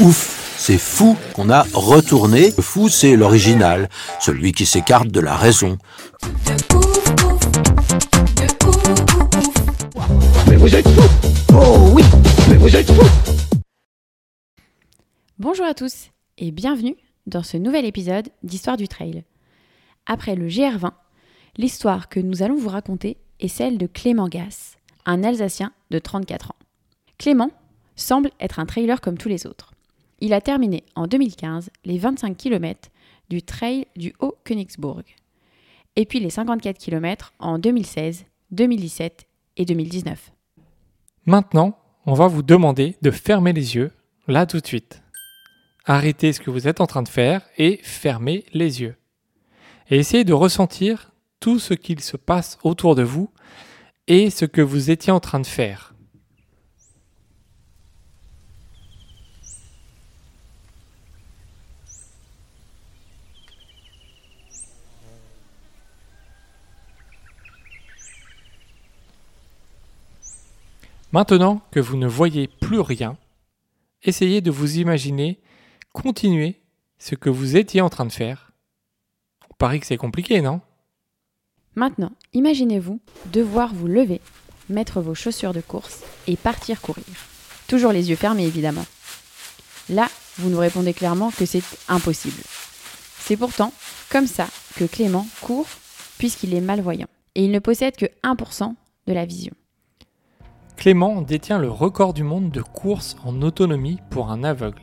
Ouf, c'est fou qu'on a retourné. Le fou, c'est l'original, celui qui s'écarte de la raison. Bonjour à tous et bienvenue dans ce nouvel épisode d'Histoire du Trail. Après le GR20, l'histoire que nous allons vous raconter est celle de Clément Gass, un Alsacien de 34 ans. Clément semble être un trailer comme tous les autres. Il a terminé en 2015 les 25 km du trail du Haut-Königsbourg, et puis les 54 km en 2016, 2017 et 2019. Maintenant, on va vous demander de fermer les yeux, là tout de suite. Arrêtez ce que vous êtes en train de faire et fermez les yeux. Et essayez de ressentir tout ce qu'il se passe autour de vous et ce que vous étiez en train de faire. Maintenant que vous ne voyez plus rien, essayez de vous imaginer continuer ce que vous étiez en train de faire. On parie que c'est compliqué, non? Maintenant, imaginez-vous devoir vous lever, mettre vos chaussures de course et partir courir. Toujours les yeux fermés, évidemment. Là, vous nous répondez clairement que c'est impossible. C'est pourtant comme ça que Clément court puisqu'il est malvoyant et il ne possède que 1% de la vision. Clément détient le record du monde de course en autonomie pour un aveugle.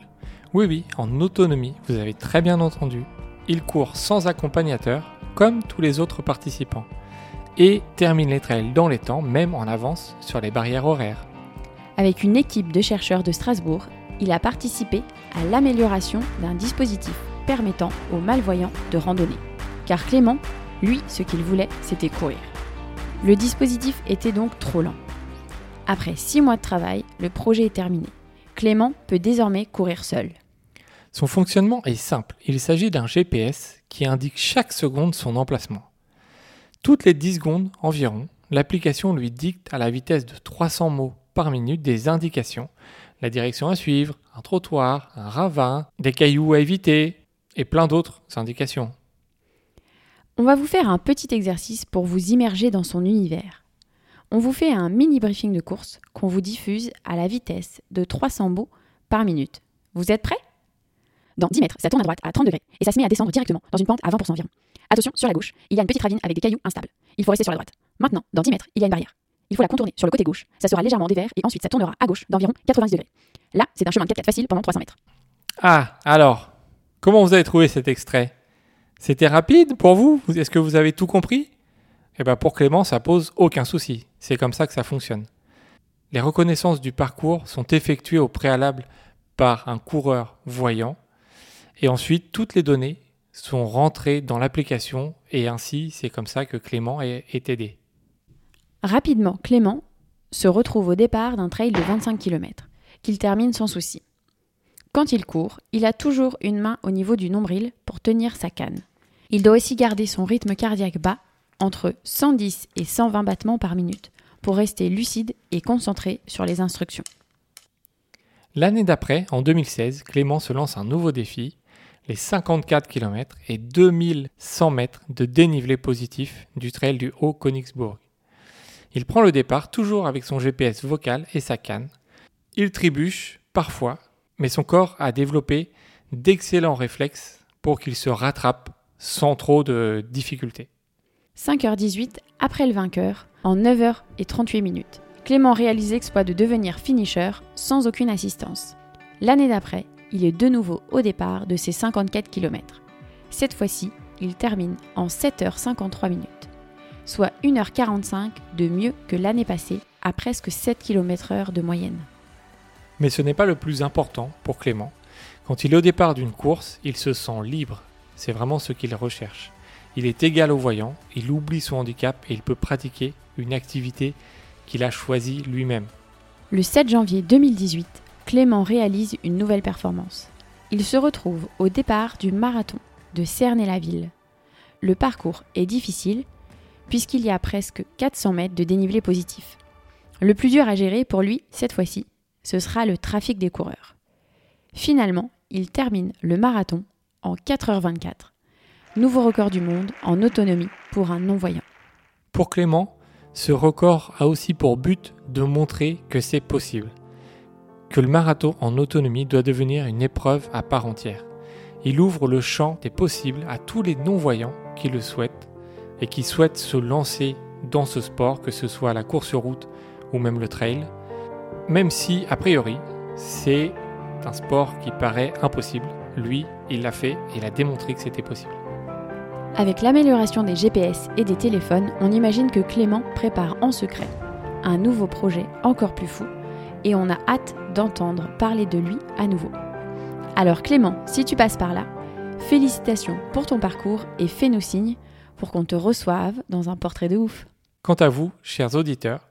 Oui oui, en autonomie, vous avez très bien entendu. Il court sans accompagnateur, comme tous les autres participants, et termine les trails dans les temps, même en avance sur les barrières horaires. Avec une équipe de chercheurs de Strasbourg, il a participé à l'amélioration d'un dispositif permettant aux malvoyants de randonner. Car Clément, lui, ce qu'il voulait, c'était courir. Le dispositif était donc trop lent. Après six mois de travail, le projet est terminé. Clément peut désormais courir seul. Son fonctionnement est simple. Il s'agit d'un GPS qui indique chaque seconde son emplacement. Toutes les 10 secondes environ, l'application lui dicte à la vitesse de 300 mots par minute des indications, la direction à suivre, un trottoir, un ravin, des cailloux à éviter et plein d'autres indications. On va vous faire un petit exercice pour vous immerger dans son univers. On vous fait un mini briefing de course qu'on vous diffuse à la vitesse de 300 mots par minute. Vous êtes prêts? Dans 10 mètres, ça tourne à droite à 30 degrés et ça se met à descendre directement dans une pente à 20% environ. Attention, sur la gauche, il y a une petite ravine avec des cailloux instables. Il faut rester sur la droite. Maintenant, dans 10 mètres, il y a une barrière. Il faut la contourner sur le côté gauche. Ça sera légèrement dévers et ensuite ça tournera à gauche d'environ 90 degrés. Là, c'est un chemin de 4x4 facile pendant 300 mètres. Ah, alors, comment vous avez trouvé cet extrait? C'était rapide pour vous Est-ce que vous avez tout compris? Eh bien pour Clément, ça pose aucun souci. C'est comme ça que ça fonctionne. Les reconnaissances du parcours sont effectuées au préalable par un coureur voyant et ensuite toutes les données sont rentrées dans l'application et ainsi c'est comme ça que Clément est, est aidé. Rapidement, Clément se retrouve au départ d'un trail de 25 km, qu'il termine sans souci. Quand il court, il a toujours une main au niveau du nombril pour tenir sa canne. Il doit aussi garder son rythme cardiaque bas, entre 110 et 120 battements par minute, pour rester lucide et concentré sur les instructions. L'année d'après, en 2016, Clément se lance un nouveau défi, les 54 km et 2100 mètres de dénivelé positif du trail du Haut-Königsbourg. Il prend le départ toujours avec son GPS vocal et sa canne. Il trébuche parfois, mais son corps a développé d'excellents réflexes pour qu'il se rattrape sans trop de difficultés. 5h18 après le vainqueur, en 9h38 minutes. Clément réalise l'exploit de devenir finisher sans aucune assistance. L'année d'après, il est de nouveau au départ de ses 54 km. Cette fois-ci, il termine en 7h53 minutes, soit 1h45 de mieux que l'année passée à presque 7 km/h de moyenne. Mais ce n'est pas le plus important pour Clément. Quand il est au départ d'une course, il se sent libre. C'est vraiment ce qu'il recherche. Il est égal au voyant, il oublie son handicap et il peut pratiquer une activité qu'il a choisie lui-même. Le 7 janvier 2018, Clément réalise une nouvelle performance. Il se retrouve au départ du marathon de Cernay-la-Ville. Le parcours est difficile puisqu'il y a presque 400 mètres de dénivelé positif. Le plus dur à gérer pour lui, cette fois-ci, ce sera le trafic des coureurs. Finalement, il termine le marathon en 4h24. Nouveau record du monde en autonomie pour un non-voyant. Pour Clément, ce record a aussi pour but de montrer que c'est possible, que le marathon en autonomie doit devenir une épreuve à part entière. Il ouvre le champ des possibles à tous les non-voyants qui le souhaitent et qui souhaitent se lancer dans ce sport, que ce soit la course sur route ou même le trail, même si, a priori, c'est un sport qui paraît impossible. Lui, il l'a fait et il a démontré que c'était possible. Avec l'amélioration des GPS et des téléphones, on imagine que Clément prépare en secret un nouveau projet encore plus fou et on a hâte d'entendre parler de lui à nouveau. Alors Clément, si tu passes par là, félicitations pour ton parcours et fais-nous signe pour qu'on te reçoive dans un portrait de ouf. Quant à vous, chers auditeurs,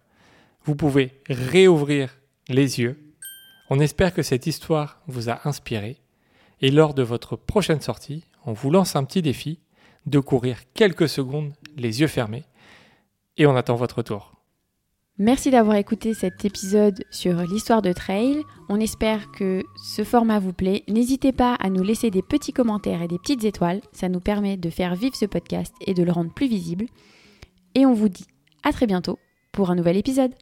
vous pouvez réouvrir les yeux. On espère que cette histoire vous a inspiré et lors de votre prochaine sortie, on vous lance un petit défi de courir quelques secondes les yeux fermés et on attend votre tour. Merci d'avoir écouté cet épisode sur l'histoire de trail. On espère que ce format vous plaît. N'hésitez pas à nous laisser des petits commentaires et des petites étoiles. Ça nous permet de faire vivre ce podcast et de le rendre plus visible. Et on vous dit à très bientôt pour un nouvel épisode.